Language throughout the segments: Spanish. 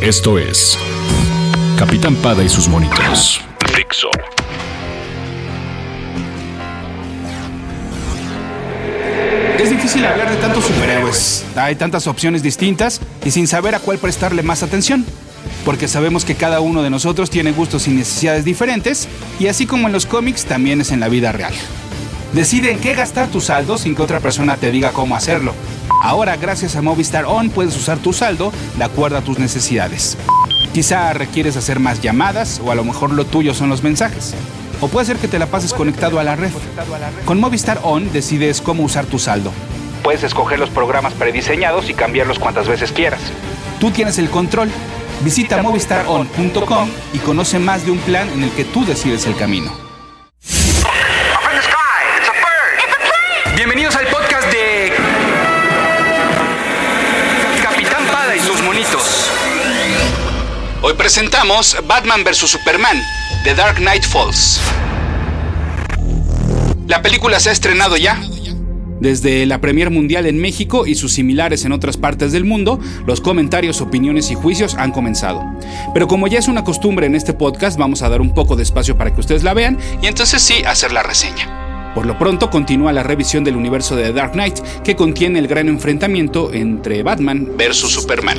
Esto es Capitán Pada y sus monitos. Dixo. Es difícil hablar de tantos superhéroes. Hay tantas opciones distintas y sin saber a cuál prestarle más atención. Porque sabemos que cada uno de nosotros tiene gustos y necesidades diferentes y así como en los cómics también es en la vida real. Decide en qué gastar tu saldo sin que otra persona te diga cómo hacerlo. Ahora, gracias a Movistar On, puedes usar tu saldo de acuerdo a tus necesidades. Quizá requieres hacer más llamadas o a lo mejor lo tuyo son los mensajes. O puede ser que te la pases conectado a la red. Con Movistar On decides cómo usar tu saldo. Puedes escoger los programas prediseñados y cambiarlos cuantas veces quieras. Tú tienes el control. Visita movistaron.com y conoce más de un plan en el que tú decides el camino. Hoy presentamos Batman vs. Superman, The Dark Knight Falls. La película se ha estrenado ya. Desde la Premier Mundial en México y sus similares en otras partes del mundo, los comentarios, opiniones y juicios han comenzado. Pero como ya es una costumbre en este podcast, vamos a dar un poco de espacio para que ustedes la vean y entonces sí hacer la reseña. Por lo pronto continúa la revisión del universo de The Dark Knight, que contiene el gran enfrentamiento entre Batman versus Superman.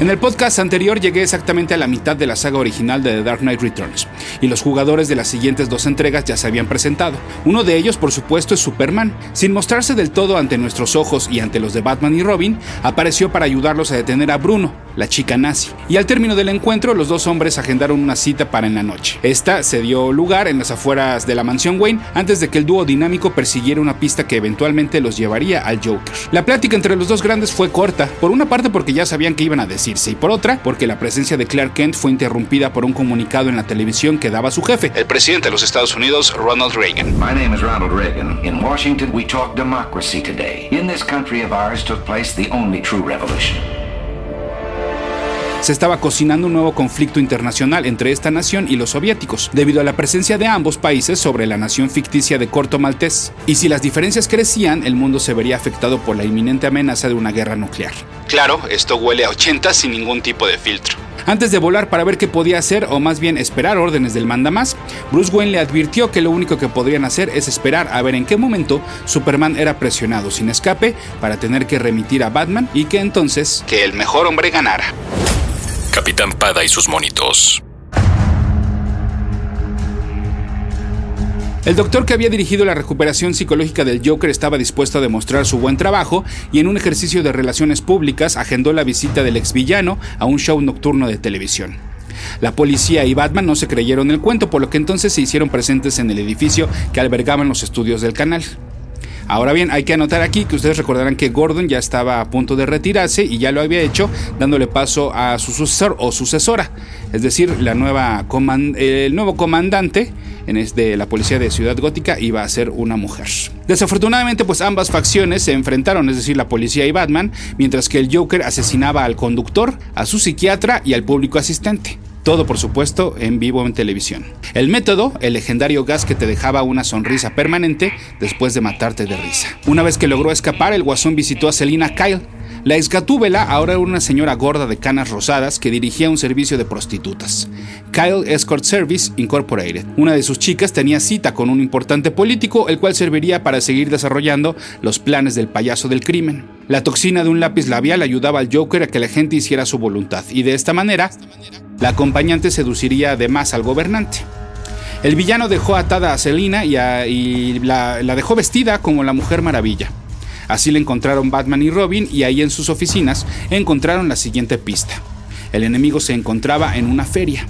En el podcast anterior llegué exactamente a la mitad de la saga original de The Dark Knight Returns, y los jugadores de las siguientes dos entregas ya se habían presentado. Uno de ellos, por supuesto, es Superman. Sin mostrarse del todo ante nuestros ojos y ante los de Batman y Robin, apareció para ayudarlos a detener a Bruno, la chica nazi. Y al término del encuentro, los dos hombres agendaron una cita para en la noche. Esta se dio lugar en las afueras de la mansión Wayne antes de que el dúo dinámico persiguiera una pista que eventualmente los llevaría al Joker. La plática entre los dos grandes fue corta, por una parte porque ya sabían que iban a decir y por otra, porque la presencia de Clark Kent fue interrumpida por un comunicado en la televisión que daba su jefe, el presidente de los Estados Unidos, Ronald Reagan. My name is Ronald Reagan. In Washington, we talk democracy today. In this country of ours took place the only true revolution. Se estaba cocinando un nuevo conflicto internacional entre esta nación y los soviéticos, debido a la presencia de ambos países sobre la nación ficticia de Corto Maltés. Y si las diferencias crecían, el mundo se vería afectado por la inminente amenaza de una guerra nuclear. Claro, esto huele a 80 sin ningún tipo de filtro. Antes de volar para ver qué podía hacer, o más bien esperar órdenes del mandamás, Bruce Wayne le advirtió que lo único que podrían hacer es esperar a ver en qué momento Superman era presionado sin escape para tener que remitir a Batman y que entonces que el mejor hombre ganara. Capitán Pada y sus monitos. El doctor que había dirigido la recuperación psicológica del Joker estaba dispuesto a demostrar su buen trabajo y en un ejercicio de relaciones públicas agendó la visita del exvillano a un show nocturno de televisión. La policía y Batman no se creyeron el cuento, por lo que entonces se hicieron presentes en el edificio que albergaban los estudios del canal. Ahora bien, hay que anotar aquí que ustedes recordarán que Gordon ya estaba a punto de retirarse y ya lo había hecho dándole paso a su sucesor o sucesora, es decir, la nueva el nuevo comandante de la policía de Ciudad Gótica iba a ser una mujer. Desafortunadamente, pues ambas facciones se enfrentaron, es decir, la policía y Batman, mientras que el Joker asesinaba al conductor, a su psiquiatra y al público asistente. Todo, por supuesto, en vivo en televisión. El método, el legendario gas que te dejaba una sonrisa permanente después de matarte de risa. Una vez que logró escapar, el guasón visitó a Selina Kyle. La exgatúbela ahora era una señora gorda de canas rosadas que dirigía un servicio de prostitutas. Kyle Escort Service Incorporated. Una de sus chicas tenía cita con un importante político, el cual serviría para seguir desarrollando los planes del payaso del crimen. La toxina de un lápiz labial ayudaba al Joker a que la gente hiciera su voluntad, y de esta manera, la acompañante seduciría además al gobernante. El villano dejó atada a Selina y, la, la dejó vestida como la Mujer Maravilla. Así le encontraron Batman y Robin y ahí en sus oficinas encontraron la siguiente pista. El enemigo se encontraba en una feria.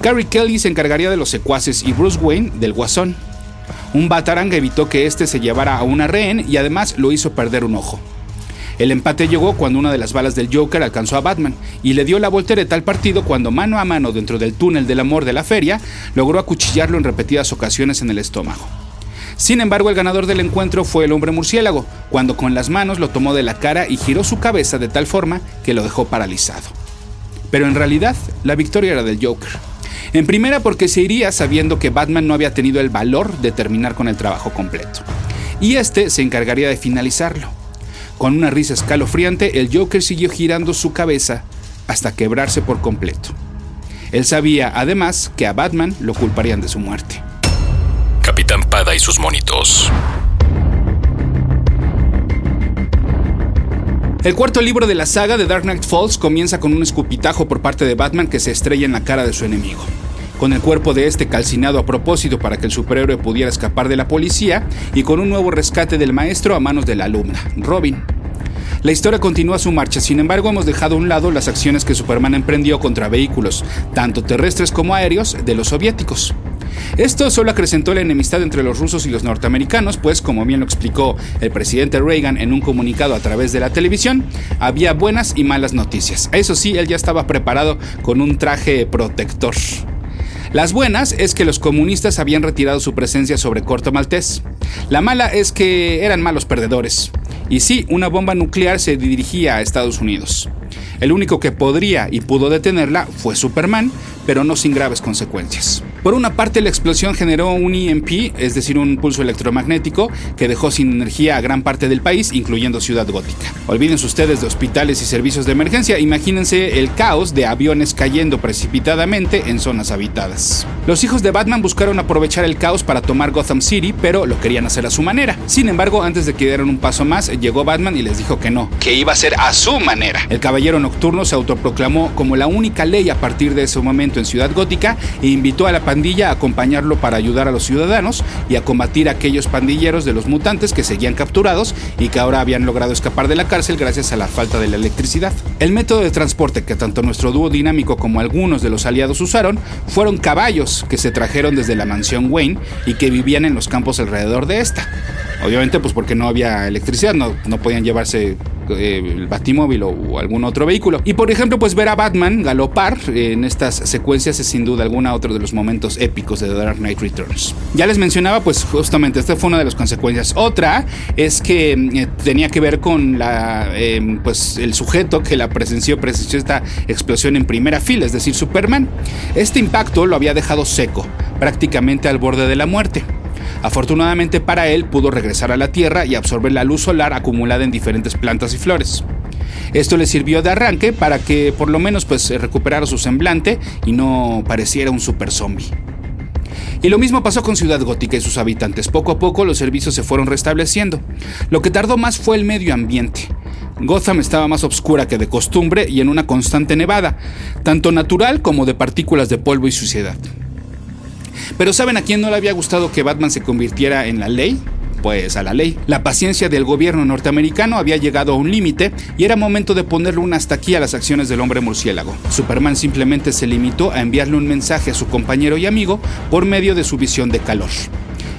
Carrie Kelly se encargaría de los secuaces y Bruce Wayne del guasón. Un batarang evitó que éste se llevara a una rehén y además lo hizo perder un ojo. El empate llegó cuando una de las balas del Joker alcanzó a Batman y le dio la voltereta al partido cuando mano a mano dentro del túnel del amor de la feria logró acuchillarlo en repetidas ocasiones en el estómago. Sin embargo, el ganador del encuentro fue el hombre murciélago, cuando con las manos lo tomó de la cara y giró su cabeza de tal forma que lo dejó paralizado. Pero en realidad, la victoria era del Joker. En primera porque se iría sabiendo que Batman no había tenido el valor de terminar con el trabajo completo. Y este se encargaría de finalizarlo. Con una risa escalofriante, el Joker siguió girando su cabeza hasta quebrarse por completo. Él sabía, además, que a Batman lo culparían de su muerte. Capitán Y sus monitos. El cuarto libro de la saga de Dark Knight Falls comienza con un escupitajo por parte de Batman que se estrella en la cara de su enemigo. Con el cuerpo de este calcinado a propósito para que el superhéroe pudiera escapar de la policía y con un nuevo rescate del maestro a manos de la alumna, Robin. La historia continúa su marcha, sin embargo hemos dejado a un lado las acciones que Superman emprendió contra vehículos, tanto terrestres como aéreos, de los soviéticos. Esto solo acrecentó la enemistad entre los rusos y los norteamericanos, pues como bien lo explicó el presidente Reagan en un comunicado a través de la televisión, había buenas y malas noticias. Eso sí, él ya estaba preparado con un traje protector. Las buenas es que los comunistas habían retirado su presencia sobre Corto Maltés. La mala es que eran malos perdedores. Y sí, una bomba nuclear se dirigía a Estados Unidos. El único que podría y pudo detenerla fue Superman, pero no sin graves consecuencias. Por una parte, la explosión generó un EMP, es decir, un pulso electromagnético, que dejó sin energía a gran parte del país, incluyendo Ciudad Gótica. Olvídense ustedes de hospitales y servicios de emergencia, imagínense el caos de aviones cayendo precipitadamente en zonas habitadas. Los hijos de Batman buscaron aprovechar el caos para tomar Gotham City, pero lo querían hacer a su manera. Sin embargo, antes de que dieran un paso más, llegó Batman y les dijo que no, que iba a ser a su manera. El caballero nocturno se autoproclamó como la única ley a partir de ese momento en Ciudad Gótica e invitó a la a acompañarlo para ayudar a los ciudadanos y a combatir a aquellos pandilleros de los mutantes que seguían capturados y que ahora habían logrado escapar de la cárcel gracias a la falta de la electricidad. El método de transporte que tanto nuestro dúo dinámico como algunos de los aliados usaron fueron caballos que se trajeron desde la mansión Wayne y que vivían en los campos alrededor de esta. Obviamente, pues porque no había electricidad, no, no podían llevarse eh, el batimóvil o, algún otro vehículo. Y por ejemplo, pues ver a Batman galopar en estas secuencias es sin duda alguna otro de los momentos épicos de The Dark Knight Returns. Ya les mencionaba, pues justamente esta fue una de las consecuencias. Otra es que eh, tenía que ver con la, em, pues el sujeto que la presenció, presenció esta explosión en primera fila, es decir, Superman. Este impacto lo había dejado seco, prácticamente al borde de la muerte. Afortunadamente para él pudo regresar a la Tierra y absorber la luz solar acumulada en diferentes plantas y flores. Esto le sirvió de arranque para que por lo menos pues recuperara su semblante y no pareciera un super zombie. Y lo mismo pasó con Ciudad Gótica y sus habitantes. Poco a poco los servicios se fueron restableciendo. Lo que tardó más fue el medio ambiente. Gotham estaba más oscura que de costumbre y en una constante nevada, tanto natural como de partículas de polvo y suciedad. Pero ¿saben a quién no le había gustado que Batman se convirtiera en la ley? Pues a la ley. La paciencia del gobierno norteamericano había llegado a un límite y era momento de ponerle un hasta aquí a las acciones del hombre murciélago. Superman simplemente se limitó a enviarle un mensaje a su compañero y amigo por medio de su visión de calor.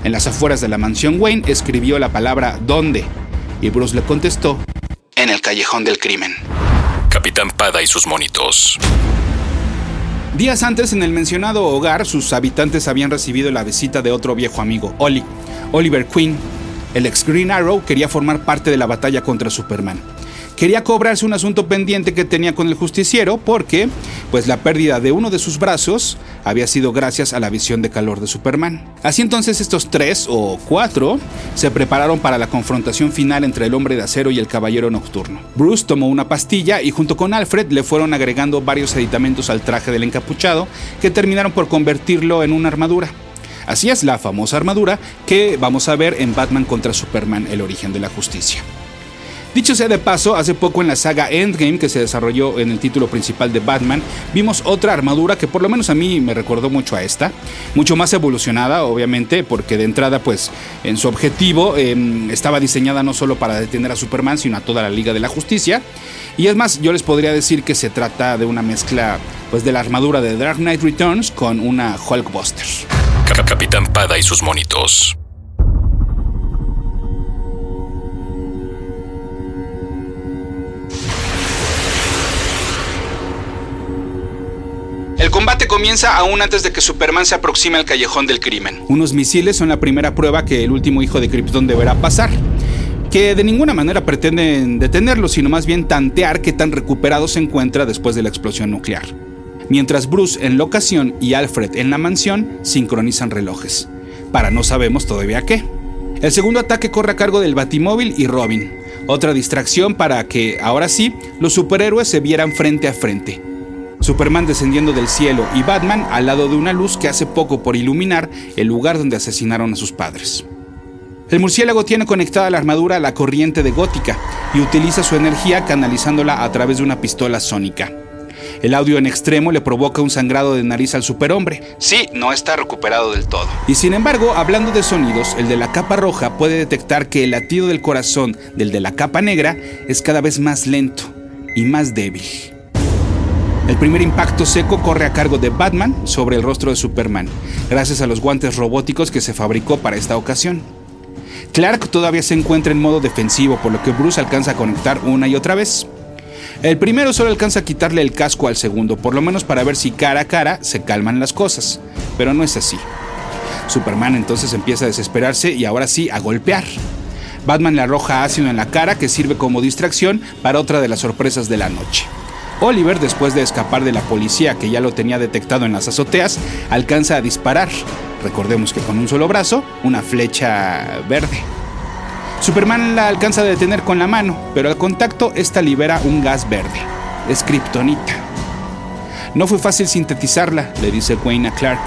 En las afueras de la mansión Wayne escribió la palabra ¿dónde? Y Bruce le contestó en el callejón del crimen. Capitán Pada y sus monitos. Días antes, en el mencionado hogar, sus habitantes habían recibido la visita de otro viejo amigo, Oli, Oliver Queen. El ex Green Arrow quería formar parte de la batalla contra Superman quería cobrarse un asunto pendiente que tenía con el justiciero porque, pues la pérdida de uno de sus brazos había sido gracias a la visión de calor de Superman. Así entonces estos tres o cuatro se prepararon para la confrontación final entre el hombre de acero y el caballero nocturno. Bruce tomó una pastilla y junto con Alfred le fueron agregando varios aditamentos al traje del encapuchado que terminaron por convertirlo en una armadura. Así es la famosa armadura que vamos a ver en Batman contra Superman, el origen de la justicia. Dicho sea de paso, hace poco en la saga Endgame que se desarrolló en el título principal de Batman, vimos otra armadura que por lo menos a mí me recordó mucho a esta, mucho más evolucionada obviamente, porque de entrada pues en su objetivo em, estaba diseñada no solo para detener a Superman, sino a toda la Liga de la Justicia. Y es más, yo les podría decir que se trata de una mezcla pues de la armadura de Dark Knight Returns con una Hulkbuster. Capitán Pada y sus monitos. Comienza aún antes de que Superman se aproxime al callejón del crimen. Unos misiles son la primera prueba que el último hijo de Krypton deberá pasar que de ninguna manera pretenden detenerlo, sino más bien tantear qué tan recuperado se encuentra después de la explosión nuclear. Mientras Bruce en la ocasión y Alfred en la mansión sincronizan relojes. Para no sabemos todavía qué. El segundo ataque corre a cargo del Batimóvil y Robin. Otra distracción para que, ahora sí, los superhéroes se vieran frente a frente. Superman descendiendo del cielo y Batman al lado de una luz que hace poco por iluminar el lugar donde asesinaron a sus padres. El murciélago tiene conectada la armadura a la corriente de Gótica y utiliza su energía canalizándola a través de una pistola sónica. El audio en extremo le provoca un sangrado de nariz al superhombre. Sí, no está recuperado del todo. Y sin embargo, hablando de sonidos, el de la capa roja puede detectar que el latido del corazón del de la capa negra es cada vez más lento y más débil. El primer impacto seco corre a cargo de Batman sobre el rostro de Superman, gracias a los guantes robóticos que se fabricó para esta ocasión. Clark todavía se encuentra en modo defensivo, por lo que Bruce alcanza a conectar una y otra vez. El primero solo alcanza a quitarle el casco al segundo, por lo menos para ver si cara a cara se calman las cosas, pero no es así. Superman entonces empieza a desesperarse y ahora sí a golpear. Batman le arroja ácido en la cara que sirve como distracción para otra de las sorpresas de la noche. Oliver, después de escapar de la policía que ya lo tenía detectado en las azoteas, alcanza a disparar, recordemos que con un solo brazo, una flecha verde. Superman la alcanza a detener con la mano, pero al contacto esta libera un gas verde. Es kriptonita. No fue fácil sintetizarla, le dice Wayne a Clark.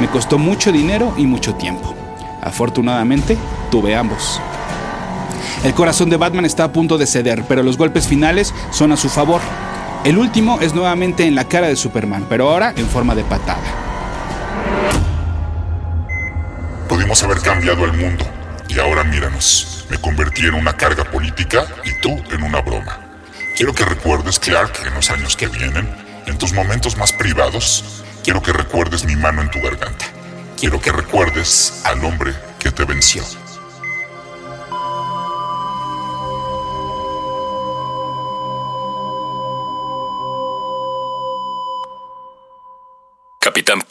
Me costó mucho dinero y mucho tiempo. Afortunadamente, tuve ambos. El corazón de Batman está a punto de ceder, pero los golpes finales son a su favor. El último es nuevamente en la cara de Superman, pero ahora en forma de patada. Pudimos haber cambiado el mundo y ahora míranos. Me convertí en una carga política y tú en una broma. Quiero que recuerdes, Clark, en los años que vienen, en tus momentos más privados, quiero que recuerdes mi mano en tu garganta. Quiero que recuerdes al hombre que te venció.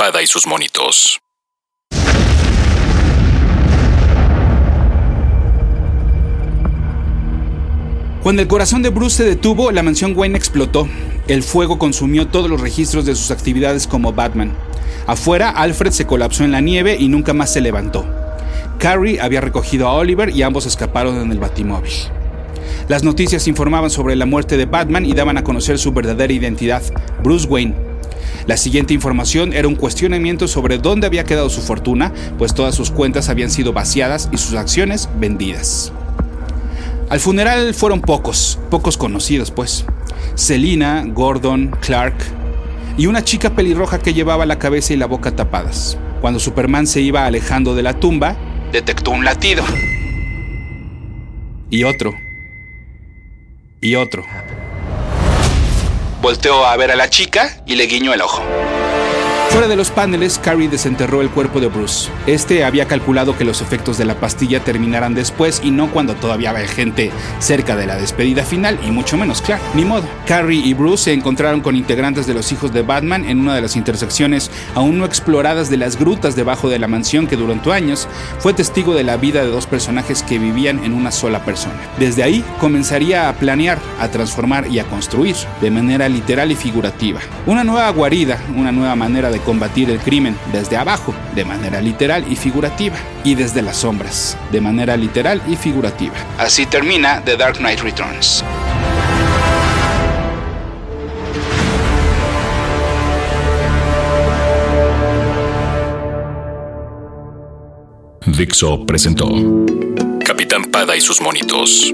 Y sus monitos. Cuando el corazón de Bruce se detuvo, la mansión Wayne explotó. El fuego consumió todos los registros de sus actividades como Batman. Afuera, Alfred se colapsó en la nieve y nunca más se levantó. Carrie había recogido a Oliver y ambos escaparon en el batimóvil. Las noticias informaban sobre la muerte de Batman y daban a conocer su verdadera identidad, Bruce Wayne, la siguiente información era un cuestionamiento sobre dónde había quedado su fortuna, pues todas sus cuentas habían sido vaciadas y sus acciones vendidas. Al funeral fueron pocos, pocos conocidos pues. Selina, Gordon, Clark y una chica pelirroja que llevaba la cabeza y la boca tapadas. Cuando Superman se iba alejando de la tumba, detectó un latido. Y otro. Y otro. Volteó a ver a la chica y le guiñó el ojo. Fuera de los paneles, Carrie desenterró el cuerpo de Bruce. Este había calculado que los efectos de la pastilla terminaran después y no cuando todavía había gente cerca de la despedida final, y mucho menos Clark, ni modo. Carrie y Bruce se encontraron con integrantes de los hijos de Batman en una de las intersecciones aún no exploradas de las grutas debajo de la mansión que durante años fue testigo de la vida de dos personajes que vivían en una sola persona. Desde ahí comenzaría a planear, a transformar y a construir, de manera literal y figurativa, una nueva guarida, una nueva manera de combatir el crimen desde abajo, de manera literal y figurativa, y desde las sombras, de manera literal y figurativa. Así termina The Dark Knight Returns. Dixo presentó Capitán Pada y sus monitos.